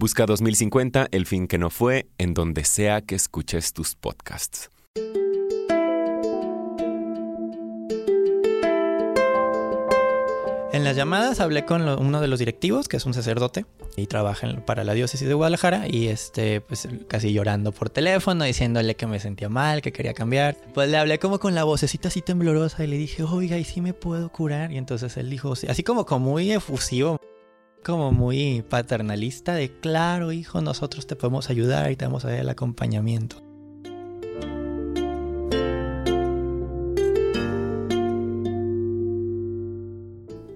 Busca 2050, el fin que no fue, en donde sea que escuches tus podcasts. En las llamadas hablé con uno de los directivos, que es un sacerdote y trabaja para la diócesis de Guadalajara, y este, pues casi llorando por teléfono, diciéndole que me sentía mal, que quería cambiar. Pues le hablé como con la vocecita así temblorosa y le dije, oiga, ¿y si me puedo curar? Y entonces él dijo, así como, como muy efusivo, como muy paternalista de, claro, hijo, nosotros te podemos ayudar y te vamos a dar el acompañamiento.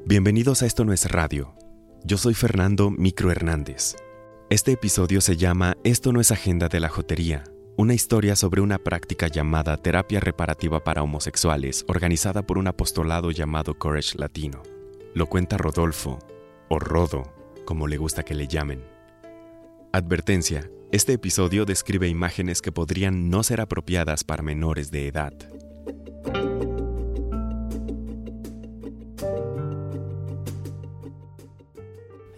Bienvenidos a Esto No es Radio. Yo soy Fernando Micro Hernández. Este episodio se llama Esto no es agenda de la jotería, una historia sobre una práctica llamada terapia reparativa para homosexuales, organizada por un apostolado llamado Courage Latino. Lo cuenta Rodolfo, o Rodo, como le gusta que le llamen. Advertencia, este episodio describe imágenes que podrían no ser apropiadas para menores de edad.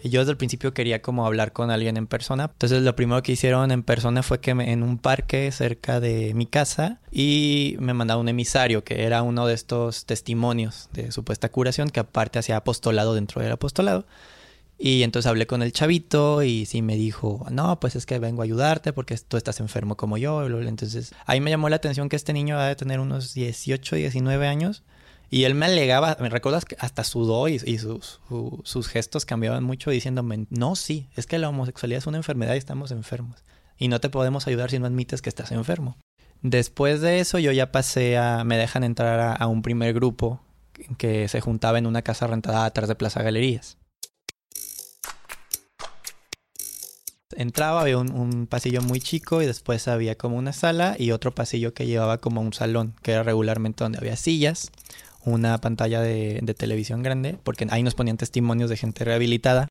Yo desde el principio quería como hablar con alguien en persona. Entonces lo primero que hicieron en persona fue que me, en un parque cerca de mi casa y me mandaron un emisario que era uno de estos testimonios de supuesta curación que aparte hacía apostolado dentro del apostolado. Y entonces hablé con el chavito y sí me dijo, no, pues es que vengo a ayudarte porque tú estás enfermo como yo. Entonces ahí me llamó la atención que este niño va de tener unos 18, 19 años y él me alegaba, me recuerdas que hasta sudó y, sus, sus, gestos cambiaban mucho diciéndome, no, sí, es que la homosexualidad es una enfermedad y estamos enfermos. Y no te podemos ayudar si no admites que estás enfermo. Después de eso yo ya pasé a, me dejan entrar a, un primer grupo que se juntaba en una casa rentada atrás de Plaza Galerías. Entraba, había un, un, pasillo muy chico y después había como una sala y otro pasillo que llevaba como un salón, que era regularmente donde había sillas, una pantalla de, televisión grande, porque ahí nos ponían testimonios de gente rehabilitada.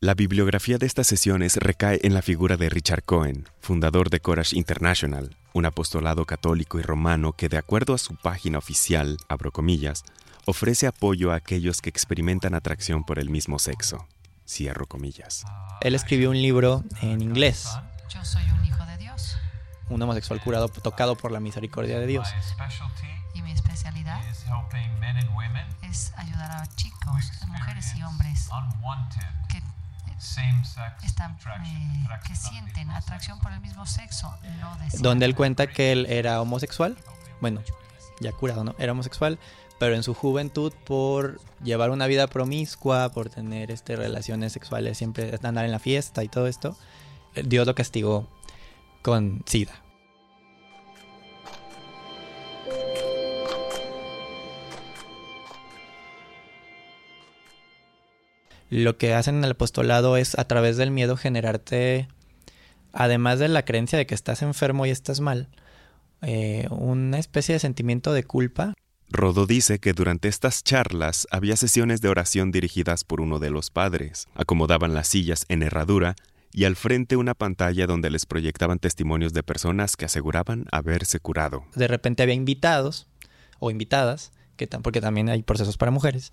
La bibliografía de estas sesiones recae en la figura de Richard Cohen, fundador de Courage International, un apostolado católico y romano que, de acuerdo a su página oficial, abro comillas, ofrece apoyo a aquellos que experimentan atracción por el mismo sexo. Cierro comillas. Él escribió un libro en inglés. Yo soy un hijo de Dios. Un homosexual curado, tocado por la misericordia de Dios mi especialidad es ayudar a chicos, mujeres y hombres que, están, eh, que sienten atracción por el mismo sexo. Donde él cuenta que él era homosexual, bueno, ya curado, ¿no? Era homosexual, pero en su juventud por llevar una vida promiscua, por tener este, relaciones sexuales, siempre andar en la fiesta y todo esto, Dios lo castigó con SIDA. Lo que hacen en el apostolado es a través del miedo generarte, además de la creencia de que estás enfermo y estás mal, eh, una especie de sentimiento de culpa. Rodo dice que durante estas charlas había sesiones de oración dirigidas por uno de los padres. Acomodaban las sillas en herradura y al frente una pantalla donde les proyectaban testimonios de personas que aseguraban haberse curado. De repente había invitados o invitadas, que porque también hay procesos para mujeres,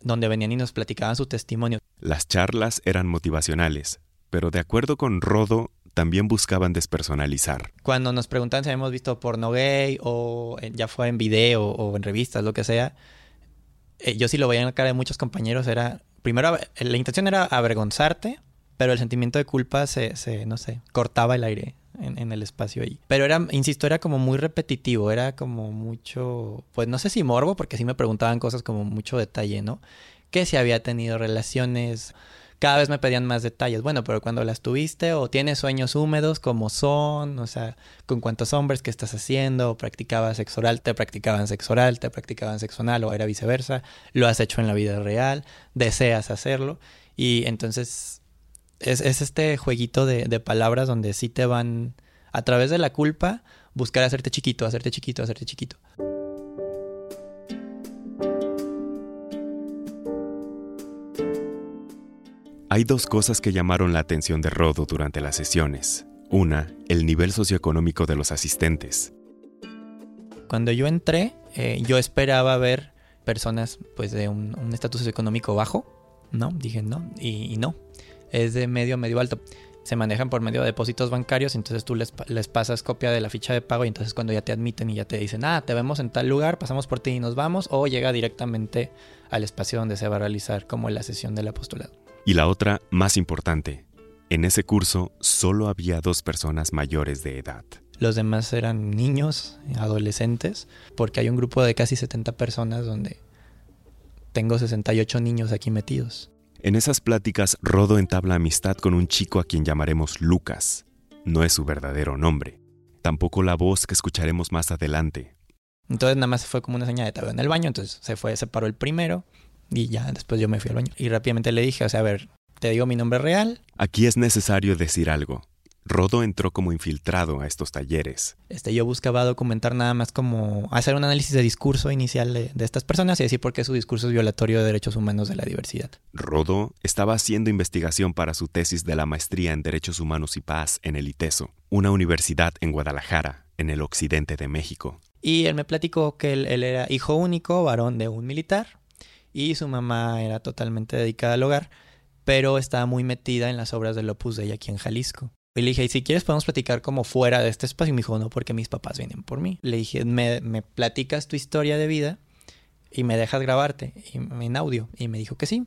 donde venían y nos platicaban su testimonio. Las charlas eran motivacionales, pero de acuerdo con Rodo, también buscaban despersonalizar. Cuando nos preguntan si habíamos visto porno gay o ya fue en video o en revistas, lo que sea, eh, yo sí lo veía en la cara de muchos compañeros, era, primero, la intención era avergonzarte, pero el sentimiento de culpa se, se no sé, cortaba el aire en, el espacio ahí. Pero era, insisto, era como muy repetitivo, era como mucho, pues no sé si morbo, porque sí me preguntaban cosas como mucho detalle, ¿no? Que si había tenido relaciones, cada vez me pedían más detalles. Bueno, pero cuando las tuviste o tienes sueños húmedos, como son, o sea, con cuántos hombres que estás haciendo, o practicabas sexo te practicaban sexo oral, te practicaban sexo anal o era viceversa, lo has hecho en la vida real, deseas hacerlo y entonces es, es este jueguito de, de, palabras donde sí te van a través de la culpa, buscar hacerte chiquito, hacerte chiquito, hacerte chiquito. Hay dos cosas que llamaron la atención de Rodo durante las sesiones. Una, el nivel socioeconómico de los asistentes. Cuando yo entré, eh, yo esperaba ver personas pues de un estatus socioeconómico bajo, ¿no? Dije no, y, no, es de medio, medio alto. Se manejan por medio de depósitos bancarios, entonces tú les, les pasas copia de la ficha de pago y entonces cuando ya te admiten y ya te dicen, ah, te vemos en tal lugar, pasamos por ti y nos vamos, o llega directamente al espacio donde se va a realizar como la sesión del apostolado. Y la otra, más importante, en ese curso solo había dos personas mayores de edad. Los demás eran niños, adolescentes, porque hay un grupo de casi 70 personas donde tengo 68 niños aquí metidos. En esas pláticas, Rodo entabla amistad con un chico a quien llamaremos Lucas. No es su verdadero nombre. Tampoco la voz que escucharemos más adelante. Entonces nada más fue como una señal de tabla en el baño, entonces se fue, se paró el primero, y ya después yo me fui al baño. Y rápidamente le dije, o sea, a ver, te digo mi nombre real. Aquí es necesario decir algo. Rodo entró como infiltrado a estos talleres. Este, yo buscaba documentar nada más como hacer un análisis de discurso inicial de, de, estas personas y decir por qué su discurso es violatorio de derechos humanos de la diversidad. Rodo estaba haciendo investigación para su tesis de la maestría en Derechos Humanos y Paz en el ITESO, una universidad en Guadalajara, en el occidente de México. Y él me platicó que él era hijo único, varón de un militar, y su mamá era totalmente dedicada al hogar, pero estaba muy metida en las obras del Opus Dei aquí en Jalisco. Y le dije, ¿y si quieres podemos platicar como fuera de este espacio? Y me dijo, no, porque mis papás vienen por mí. Le dije, me, me platicas tu historia de vida y me dejas grabarte en audio. Y me dijo que sí.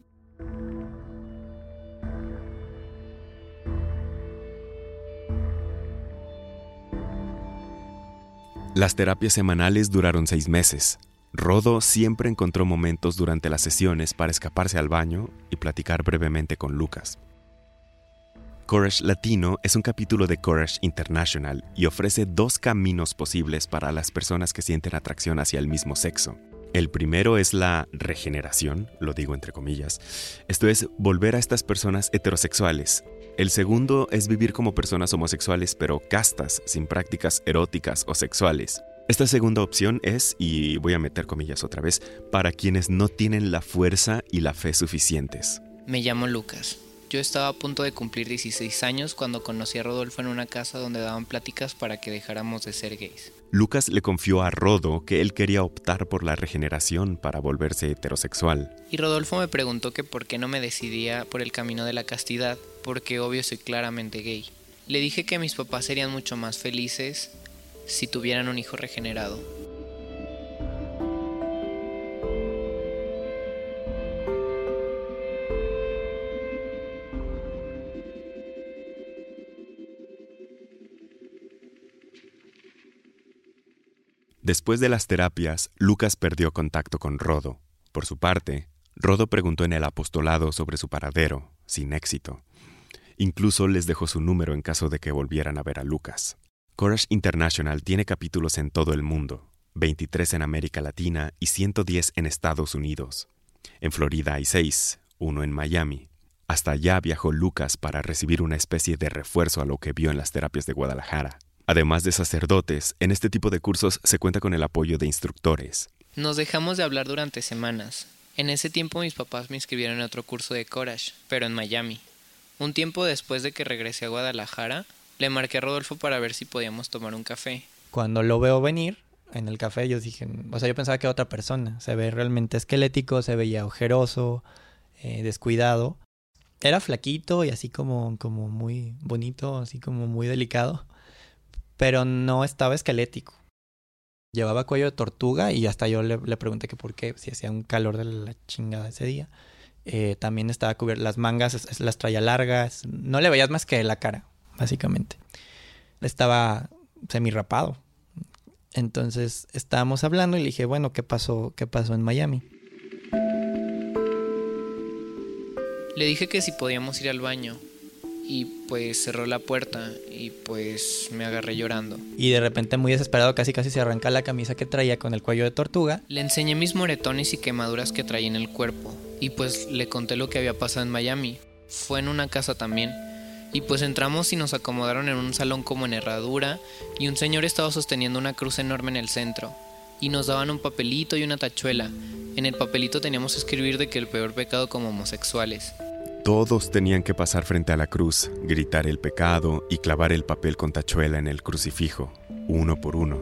Las terapias semanales duraron seis meses. Rodo siempre encontró momentos durante las sesiones para escaparse al baño y platicar brevemente con Lucas. Courage Latino es un capítulo de Courage International y ofrece dos caminos posibles para las personas que sienten atracción hacia el mismo sexo. El primero es la regeneración, lo digo entre comillas, esto es volver a estas personas heterosexuales. El segundo es vivir como personas homosexuales pero castas, sin prácticas eróticas o sexuales. Esta segunda opción es, y voy a meter comillas otra vez, para quienes no tienen la fuerza y la fe suficientes. Me llamo Lucas. Yo estaba a punto de cumplir 16 años cuando conocí a Rodolfo en una casa donde daban pláticas para que dejáramos de ser gays. Lucas le confió a Rodo que él quería optar por la regeneración para volverse heterosexual. Y Rodolfo me preguntó que por qué no me decidía por el camino de la castidad, porque obvio soy claramente gay. Le dije que mis papás serían mucho más felices si tuvieran un hijo regenerado. Después de las terapias, Lucas perdió contacto con Rodo. Por su parte, Rodo preguntó en el apostolado sobre su paradero, sin éxito. Incluso les dejó su número en caso de que volvieran a ver a Lucas. Courage International tiene capítulos en todo el mundo, 23 en América Latina y 110 en Estados Unidos. En Florida hay 6, uno en Miami. Hasta allá viajó Lucas para recibir una especie de refuerzo a lo que vio en las terapias de Guadalajara. Además de sacerdotes, en este tipo de cursos se cuenta con el apoyo de instructores. Nos dejamos de hablar durante semanas. En ese tiempo mis papás me inscribieron en otro curso de Courage, pero en Miami. Un tiempo después de que regresé a Guadalajara, le marqué a Rodolfo para ver si podíamos tomar un café. Cuando lo veo venir en el café, yo dije, o sea, yo pensaba que era otra persona. Se ve realmente esquelético, se veía ojeroso, eh, descuidado. Era flaquito y así como, como muy bonito, así como muy delicado, pero no estaba esquelético. Llevaba cuello de tortuga y hasta yo le, pregunté que por qué, si hacía un calor de la chingada ese día. Eh, también estaba cubierto, las mangas las traía largas, no le veías más que la cara, básicamente. Estaba semi-rapado. Entonces estábamos hablando y le dije, bueno, ¿qué pasó, qué pasó en Miami? Le dije que si podíamos ir al baño. Y pues cerró la puerta y pues me agarré llorando. Y de repente muy desesperado casi casi se arranca la camisa que traía con el cuello de tortuga. Le enseñé mis moretones y quemaduras que traía en el cuerpo. Y pues le conté lo que había pasado en Miami. Fue en una casa también Y pues entramos y nos acomodaron en un salón como en herradura y un señor estaba sosteniendo una cruz enorme en el centro. Y nos daban un papelito y una tachuela. En el papelito teníamos que escribir de que el peor pecado como homosexuales. Todos tenían que pasar frente a la cruz, gritar el pecado y clavar el papel con tachuela en el crucifijo, uno por uno.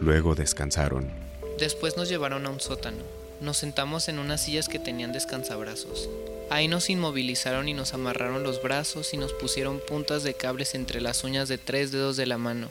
Luego descansaron. Después nos llevaron a un sótano. Nos sentamos en unas sillas que tenían descansabrazos. Ahí nos inmovilizaron y nos amarraron los brazos y nos pusieron puntas de cables entre las uñas de tres dedos de la mano,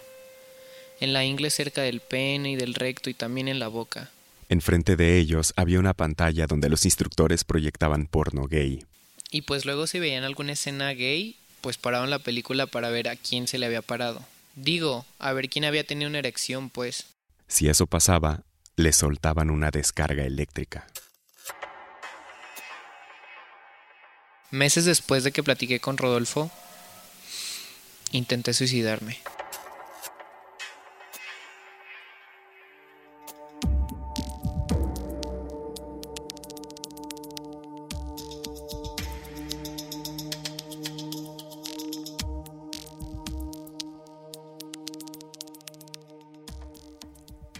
en la ingle cerca del pene y del recto y también en la boca. Enfrente de ellos había una pantalla donde los instructores proyectaban porno gay. Y pues luego si veían alguna escena gay, pues paraban la película para ver a quién se le había parado. Digo, a ver quién había tenido una erección, pues. Si eso pasaba, le soltaban una descarga eléctrica. Meses después de que platiqué con Rodolfo, intenté suicidarme.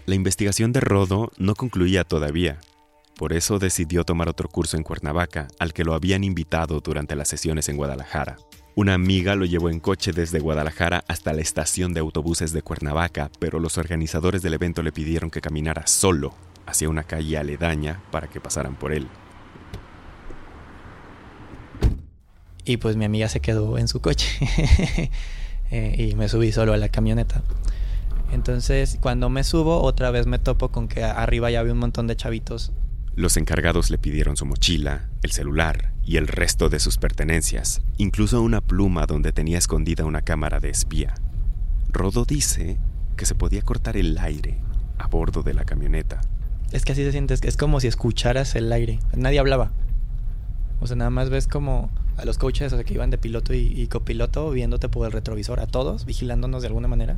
La investigación de Rodo no concluía todavía. Por eso decidió tomar otro curso en Cuernavaca, al que lo habían invitado durante las sesiones en Guadalajara. Una amiga lo llevó en coche desde Guadalajara hasta la estación de autobuses de Cuernavaca, pero los organizadores del evento le pidieron que caminara solo hacia una calle aledaña para que pasaran por él. Y pues mi amiga se quedó en su coche eh, y me subí solo a la camioneta. Entonces, cuando me subo, otra vez me topo con que arriba ya había un montón de chavitos. Los encargados le pidieron su mochila, el celular y el resto de sus pertenencias, incluso una pluma donde tenía escondida una cámara de espía. Rodo dice que se podía cortar el aire a bordo de la camioneta. Es que así se siente, es como si escucharas el aire. Nadie hablaba. O sea, nada más ves como a los coaches que iban de piloto y, copiloto viéndote por el retrovisor, a todos, vigilándonos de alguna manera.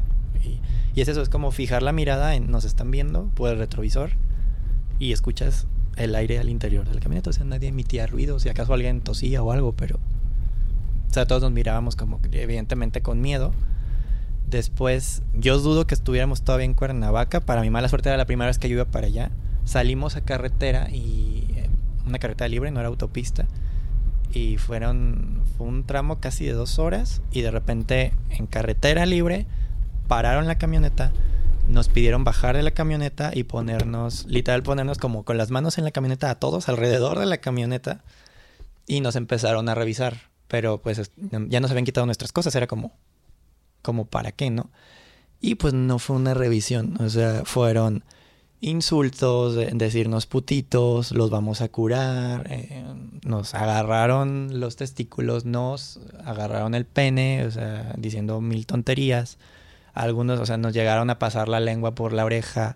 Y es eso, es como fijar la mirada en nos están viendo por el retrovisor y escuchas el aire al interior del camioneta. O nadie emitía ruido, si acaso alguien tosía o algo, pero. O sea, todos nos mirábamos como evidentemente con miedo. Después, yo dudo que estuviéramos todavía en Cuernavaca. Para mi mala suerte era la primera vez que yo iba para allá. Salimos a carretera y. Eh, una carretera libre, no era autopista. Y fueron. Fue un tramo casi de dos horas. Y de repente, en carretera libre pararon la camioneta, nos pidieron bajar de la camioneta y ponernos, literal ponernos como con las manos en la camioneta a todos alrededor de la camioneta y nos empezaron a revisar, pero pues ya nos habían quitado nuestras cosas, era como, como para qué, ¿no? Y pues no fue una revisión, o sea, fueron insultos, decirnos putitos, los vamos a curar, eh, nos agarraron los testículos, nos agarraron el pene, o sea, diciendo mil tonterías. Algunos, o sea, nos llegaron a pasar la lengua por la oreja.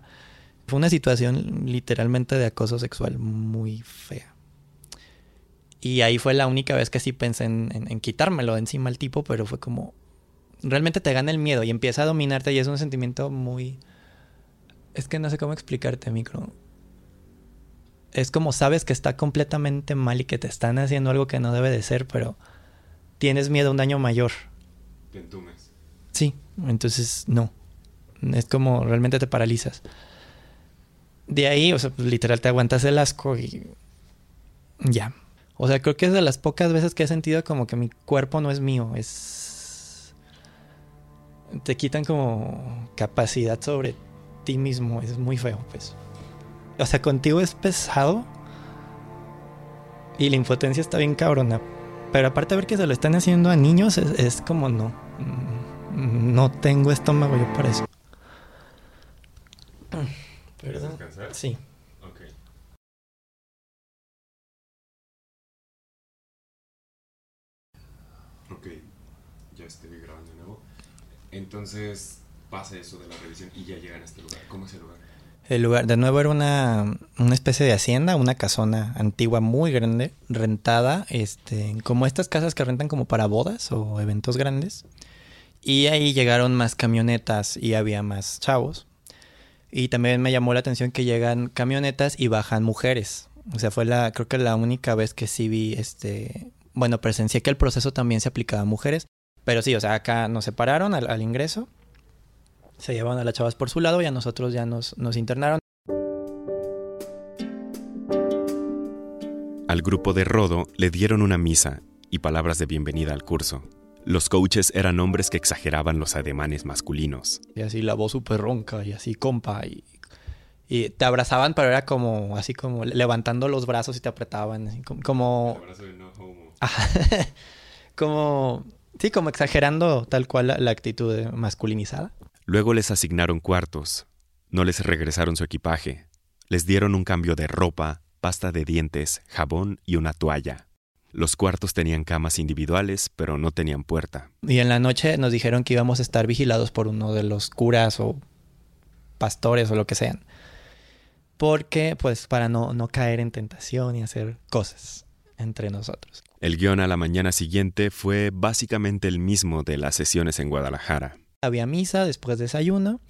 Fue una situación literalmente de acoso sexual muy fea. Y ahí fue la única vez que sí pensé en, quitármelo de encima al tipo, pero fue como... Realmente te gana el miedo y empieza a dominarte y es un sentimiento muy... Es que no sé cómo explicarte, micro. Es como sabes que está completamente mal y que te están haciendo algo que no debe de ser, pero tienes miedo a un daño mayor. Te entumes. Sí, entonces no. Es como realmente te paralizas. De ahí, o sea, pues, literal te aguantas el asco y ya. O sea, creo que es de las pocas veces que he sentido como que mi cuerpo no es mío, es... Te quitan como capacidad sobre ti mismo, es muy feo, pues. O sea, contigo es pesado y la impotencia está bien cabrona. Pero aparte de ver que se lo están haciendo a niños, es, es como no no tengo estómago yo para eso. ¿Perdón? descansar? Sí. Ok. Ok, ya estoy grabando de nuevo. Entonces pasa eso de la revisión y ya llegan a este lugar. ¿Cómo es el lugar? El lugar, de nuevo, era una, una especie de hacienda, una casona antigua muy grande, rentada, este, como estas casas que rentan como para bodas o eventos grandes. Y ahí llegaron más camionetas y había más chavos. Y también me llamó la atención que llegan camionetas y bajan mujeres. O sea, fue la, creo que la única vez que sí vi este, bueno, presencié que el proceso también se aplicaba a mujeres, Pero sí, o sea, acá nos separaron al, ingreso. Se llevaron a las chavas por su lado y a nosotros ya nos, nos internaron. Al grupo de Rodo le dieron una misa y palabras de bienvenida al curso. Los coaches eran hombres que exageraban los ademanes masculinos. Y así la voz súper ronca y así compa y, y, te abrazaban, pero era como así como levantando los brazos y te apretaban, como... como... Sí, como exagerando tal cual la, actitud masculinizada. Luego les asignaron cuartos. No les regresaron su equipaje. Les dieron un cambio de ropa, pasta de dientes, jabón y una toalla. Los cuartos tenían camas individuales, pero no tenían puerta. Y en la noche nos dijeron que íbamos a estar vigilados por uno de los curas o pastores o lo que sean. Porque, pues, para no, no caer en tentación y hacer cosas entre nosotros. El guion a la mañana siguiente fue básicamente el mismo de las sesiones en Guadalajara. Había misa, después desayuno,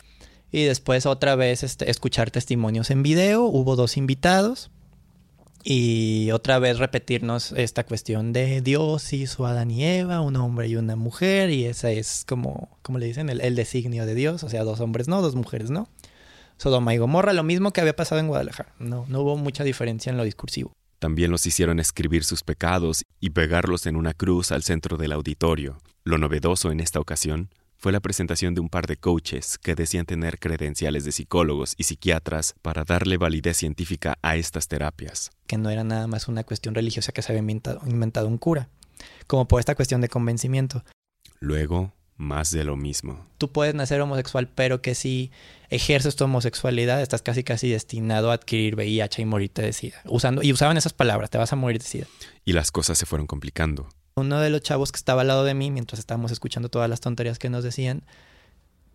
y después otra vez este, escuchar testimonios en video. Hubo dos invitados y otra vez repetirnos esta cuestión de Dios hizo a Adán y Eva, un hombre y una mujer, y ese es como, como le dicen, el, designio de Dios, o sea, dos hombres no, dos mujeres no. Sodoma y Gomorra, lo mismo que había pasado en Guadalajara, no, no hubo mucha diferencia en lo discursivo. También los hicieron escribir sus pecados y pegarlos en una cruz al centro del auditorio. Lo novedoso en esta ocasión fue la presentación de un par de coaches que decían tener credenciales de psicólogos y psiquiatras para darle validez científica a estas terapias. Que no era nada más una cuestión religiosa que se había inventado, un cura, como por esta cuestión de convencimiento. Luego, más de lo mismo. Tú puedes nacer homosexual, pero que si ejerces tu homosexualidad, estás casi casi destinado a adquirir VIH y morirte de SIDA. Usando, y usaban esas palabras, te vas a morir de SIDA. Y las cosas se fueron complicando uno de los chavos que estaba al lado de mí mientras estábamos escuchando todas las tonterías que nos decían,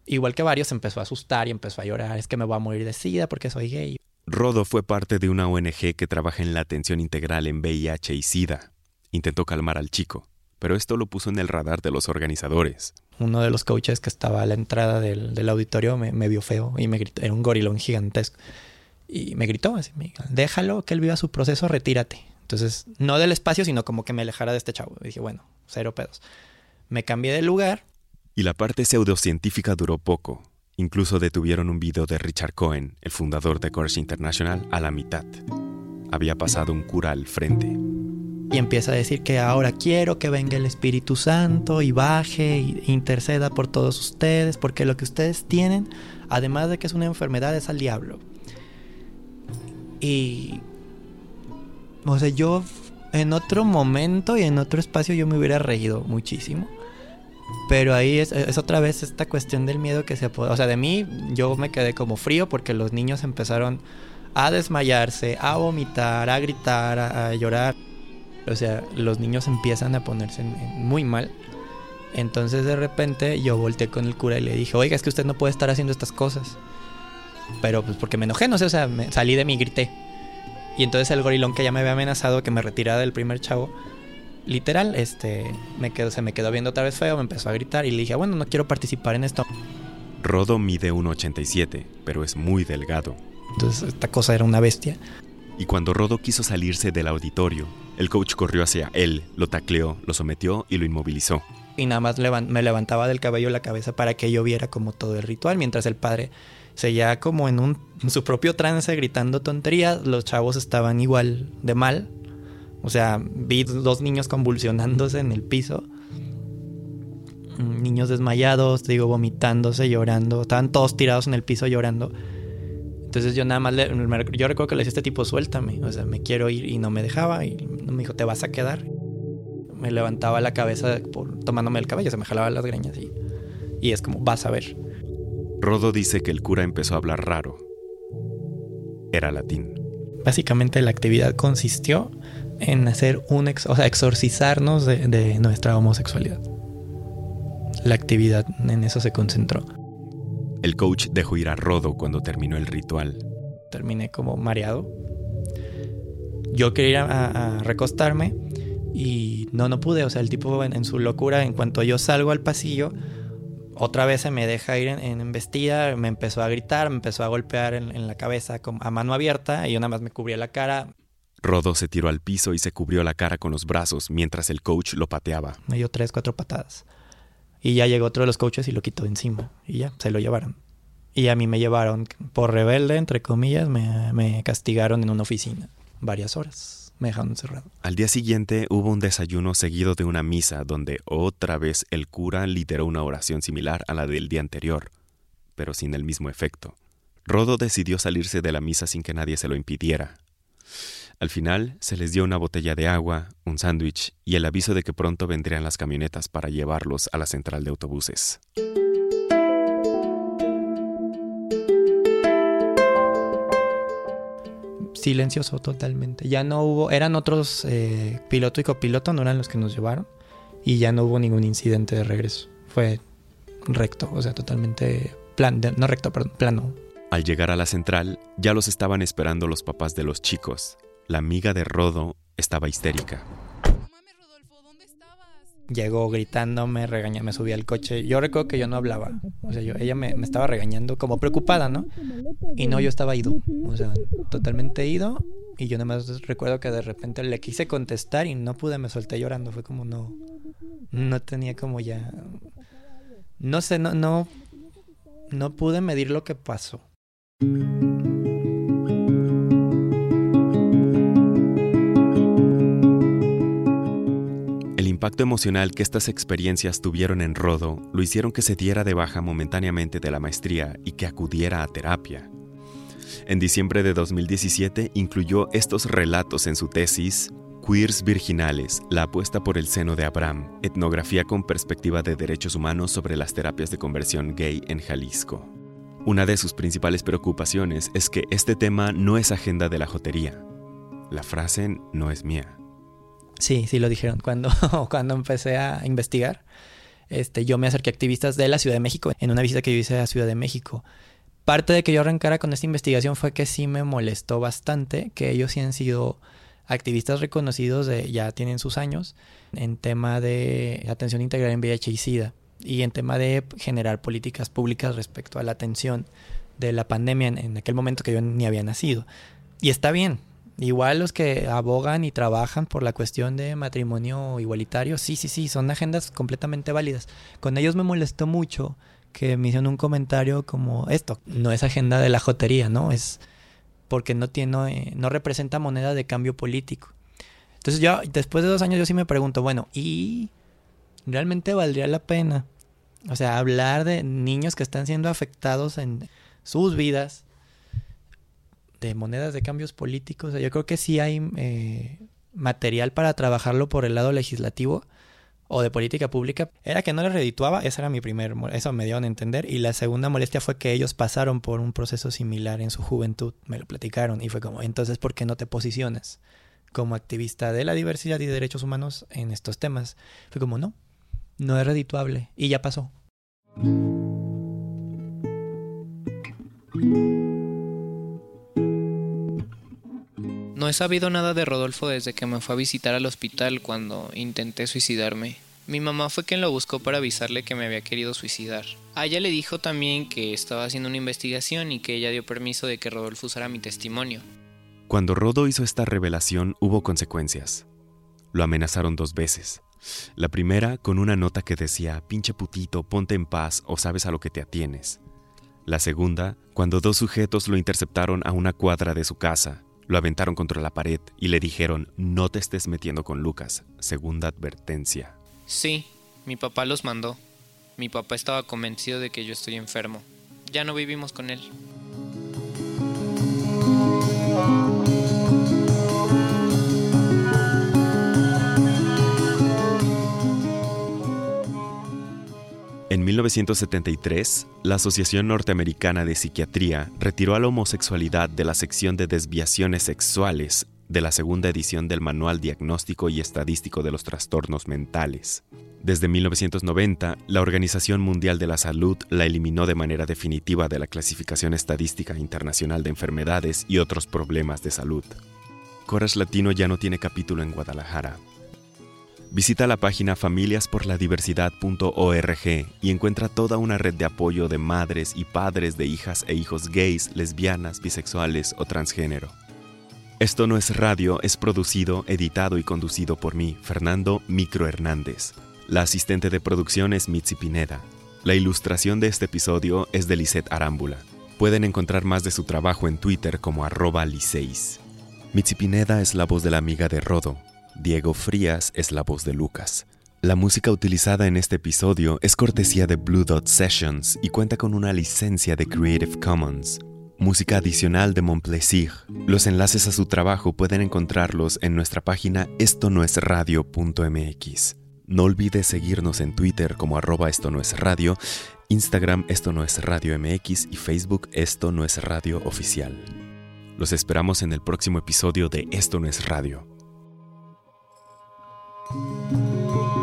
igual que varios, empezó a asustar y empezó a llorar. Es que me voy a morir de sida porque soy gay. Rodo fue parte de una ONG que trabaja en la atención integral en VIH y SIDA. Intentó calmar al chico, pero esto lo puso en el radar de los organizadores. Uno de los coaches que estaba a la entrada del, auditorio me, vio feo y me gritó, era un gorilón gigantesco. Y me gritó así, déjalo que él viva su proceso, retírate. Entonces, no del espacio, sino como que me alejara de este chavo. Y dije, bueno, cero pedos. Me cambié de lugar. Y la parte pseudocientífica duró poco. Incluso detuvieron un video de Richard Cohen, el fundador de Courage International, a la mitad. Había pasado un cura al frente. Y empieza a decir que ahora quiero que venga el Espíritu Santo y baje e interceda por todos ustedes, porque lo que ustedes tienen, además de que es una enfermedad, es al diablo. Y o sea, yo en otro momento y en otro espacio yo me hubiera reído muchísimo. Pero ahí es, otra vez esta cuestión del miedo que se puede... O sea, de mí yo me quedé como frío porque los niños empezaron a desmayarse, a vomitar, a gritar, a, llorar. O sea, los niños empiezan a ponerse muy mal. Entonces de repente yo volteé con el cura y le dije, oiga, es que usted no puede estar haciendo estas cosas. Pero pues porque me enojé, no sé, o sea, me salí de mí y grité. Y entonces el gorilón que ya me había amenazado que me retirara del primer chavo, literal, este, me quedó, se me quedó viendo otra vez feo, me empezó a gritar y le dije, bueno, no quiero participar en esto. Rodo mide 1,87, pero es muy delgado. Entonces esta cosa era una bestia. Y cuando Rodo quiso salirse del auditorio, el coach corrió hacia él, lo tacleó, lo sometió y lo inmovilizó. Y nada más me levantaba del cabello la cabeza para que yo viera como todo el ritual, mientras el padre seguía como en, un, su propio trance gritando tonterías. Los chavos estaban igual de mal. O sea, vi dos niños convulsionándose en el piso. Niños desmayados, digo, vomitándose, llorando. Estaban todos tirados en el piso llorando. Entonces yo nada más, le, yo recuerdo que le decía a este tipo, suéltame, o sea, me quiero ir y no me dejaba y me dijo, te vas a quedar. Me levantaba la cabeza por, tomándome el cabello, se me jalaba las greñas y, y es como, vas a ver. Rodo dice que el cura empezó a hablar raro. Era latín. Básicamente la actividad consistió en hacer un o sea, exorcizarnos de, nuestra homosexualidad. La actividad en eso se concentró. El coach dejó ir a Rodo cuando terminó el ritual. Terminé como mareado. Yo quería ir a, recostarme y no, no pude. O sea, el tipo en, su locura, en cuanto yo salgo al pasillo, otra vez se me deja ir en, embestida, me empezó a gritar, me empezó a golpear en, la cabeza a mano abierta y yo nada más me cubría la cara. Rodo se tiró al piso y se cubrió la cara con los brazos mientras el coach lo pateaba. Me dio tres, cuatro patadas. Y ya llegó otro de los coaches y lo quitó encima. Y ya, se lo llevaron. Y a mí me llevaron por rebelde, entre comillas, me, me castigaron en una oficina varias horas. Me encerrado. Al día siguiente hubo un desayuno seguido de una misa donde otra vez el cura literó una oración similar a la del día anterior, pero sin el mismo efecto. Rodo decidió salirse de la misa sin que nadie se lo impidiera. Al final se les dio una botella de agua, un sándwich y el aviso de que pronto vendrían las camionetas para llevarlos a la central de autobuses. Silencioso totalmente. Ya no hubo, eran otros eh, piloto y copiloto, no eran los que nos llevaron. Y ya no hubo ningún incidente de regreso. Fue recto, o sea, totalmente plan, no recto, plano. Al llegar a la central, ya los estaban esperando los papás de los chicos, la amiga de Rodo estaba histérica. Llegó gritándome, regaña, me subí al coche. Yo recuerdo que yo no hablaba. O sea, yo, ella me, estaba regañando como preocupada, ¿no? Y no, yo estaba ido. O sea, totalmente ido. Y yo nada más recuerdo que de repente le quise contestar y no pude, me solté llorando. Fue como no. No tenía como ya. No sé, no, no. No pude medir lo que pasó. Impacto emocional que estas experiencias tuvieron en Rodo lo hicieron que se diera de baja momentáneamente de la maestría y que acudiera a terapia. En diciembre de 2017 incluyó estos relatos en su tesis Queers Virginales, la apuesta por el seno de Abraham, etnografía con perspectiva de derechos humanos sobre las terapias de conversión gay en Jalisco. Una de sus principales preocupaciones es que este tema no es agenda de la jotería. La frase no es mía. Sí, sí lo dijeron. Cuando, cuando empecé a investigar, este, yo me acerqué a activistas de la Ciudad de México en una visita que yo hice a Ciudad de México. Parte de que yo arrancara con esta investigación fue que sí me molestó bastante que ellos sí han sido activistas reconocidos de ya tienen sus años en tema de atención integral en VIH y SIDA y en tema de generar políticas públicas respecto a la atención de la pandemia en, en aquel momento que yo ni había nacido. Y está bien, Igual los que abogan y trabajan por la cuestión de matrimonio igualitario, sí, sí, sí, son agendas completamente válidas. Con ellos me molestó mucho que me hicieron un comentario como esto, no es agenda de la jotería, ¿no? Es porque no tiene, no representa moneda de cambio político. Entonces yo, después de dos años, yo sí me pregunto, bueno, ¿y realmente valdría la pena? O sea, hablar de niños que están siendo afectados en sus vidas de monedas de cambios políticos. Yo creo que sí hay eh, material para trabajarlo por el lado legislativo o de política pública. Era que no les redituaba, esa era mi primer, eso me dieron a entender. Y la segunda molestia fue que ellos pasaron por un proceso similar en su juventud, me lo platicaron y fue como, entonces, ¿por qué no te posicionas como activista de la diversidad y derechos humanos en estos temas? Fue como, no, no es redituable y ya pasó. No he sabido nada de Rodolfo desde que me fue a visitar al hospital cuando intenté suicidarme. Mi mamá fue quien lo buscó para avisarle que me había querido suicidar. A ella le dijo también que estaba haciendo una investigación y que ella dio permiso de que Rodolfo usara mi testimonio. Cuando Rodo hizo esta revelación hubo consecuencias. Lo amenazaron dos veces. La primera con una nota que decía, pinche putito, ponte en paz o sabes a lo que te atienes. La segunda, cuando dos sujetos lo interceptaron a una cuadra de su casa lo aventaron contra la pared y le dijeron, no te estés metiendo con Lucas. Segunda advertencia. Sí, mi papá los mandó. Mi papá estaba convencido de que yo estoy enfermo. Ya no vivimos con él. En 1973, la Asociación Norteamericana de Psiquiatría retiró a la homosexualidad de la sección de desviaciones sexuales de la segunda edición del Manual Diagnóstico y Estadístico de los Trastornos Mentales. Desde 1990, la Organización Mundial de la Salud la eliminó de manera definitiva de la Clasificación Estadística Internacional de Enfermedades y otros problemas de salud. Coras Latino ya no tiene capítulo en Guadalajara, Visita la página familiasporladiversidad.org y encuentra toda una red de apoyo de madres y padres de hijas e hijos gays, lesbianas, bisexuales o transgénero. Esto no es radio, es producido, editado y conducido por mí, Fernando Micro Hernández. La asistente de producción es Mitzi Pineda. La ilustración de este episodio es de Lisette Arámbula. Pueden encontrar más de su trabajo en Twitter como arroba liceis. Mitzi Pineda es la voz de la amiga de Rodo. Diego Frías es la voz de Lucas. La música utilizada en este episodio es cortesía de Blue Dot Sessions y cuenta con una licencia de Creative Commons. Música adicional de Montplaisir. Los enlaces a su trabajo pueden encontrarlos en nuestra página esto no es radio.mx. No olvides seguirnos en Twitter como arroba esto no es radio, Instagram esto no es radio MX y Facebook esto no es radio oficial. Los esperamos en el próximo episodio de Esto no es radio. Música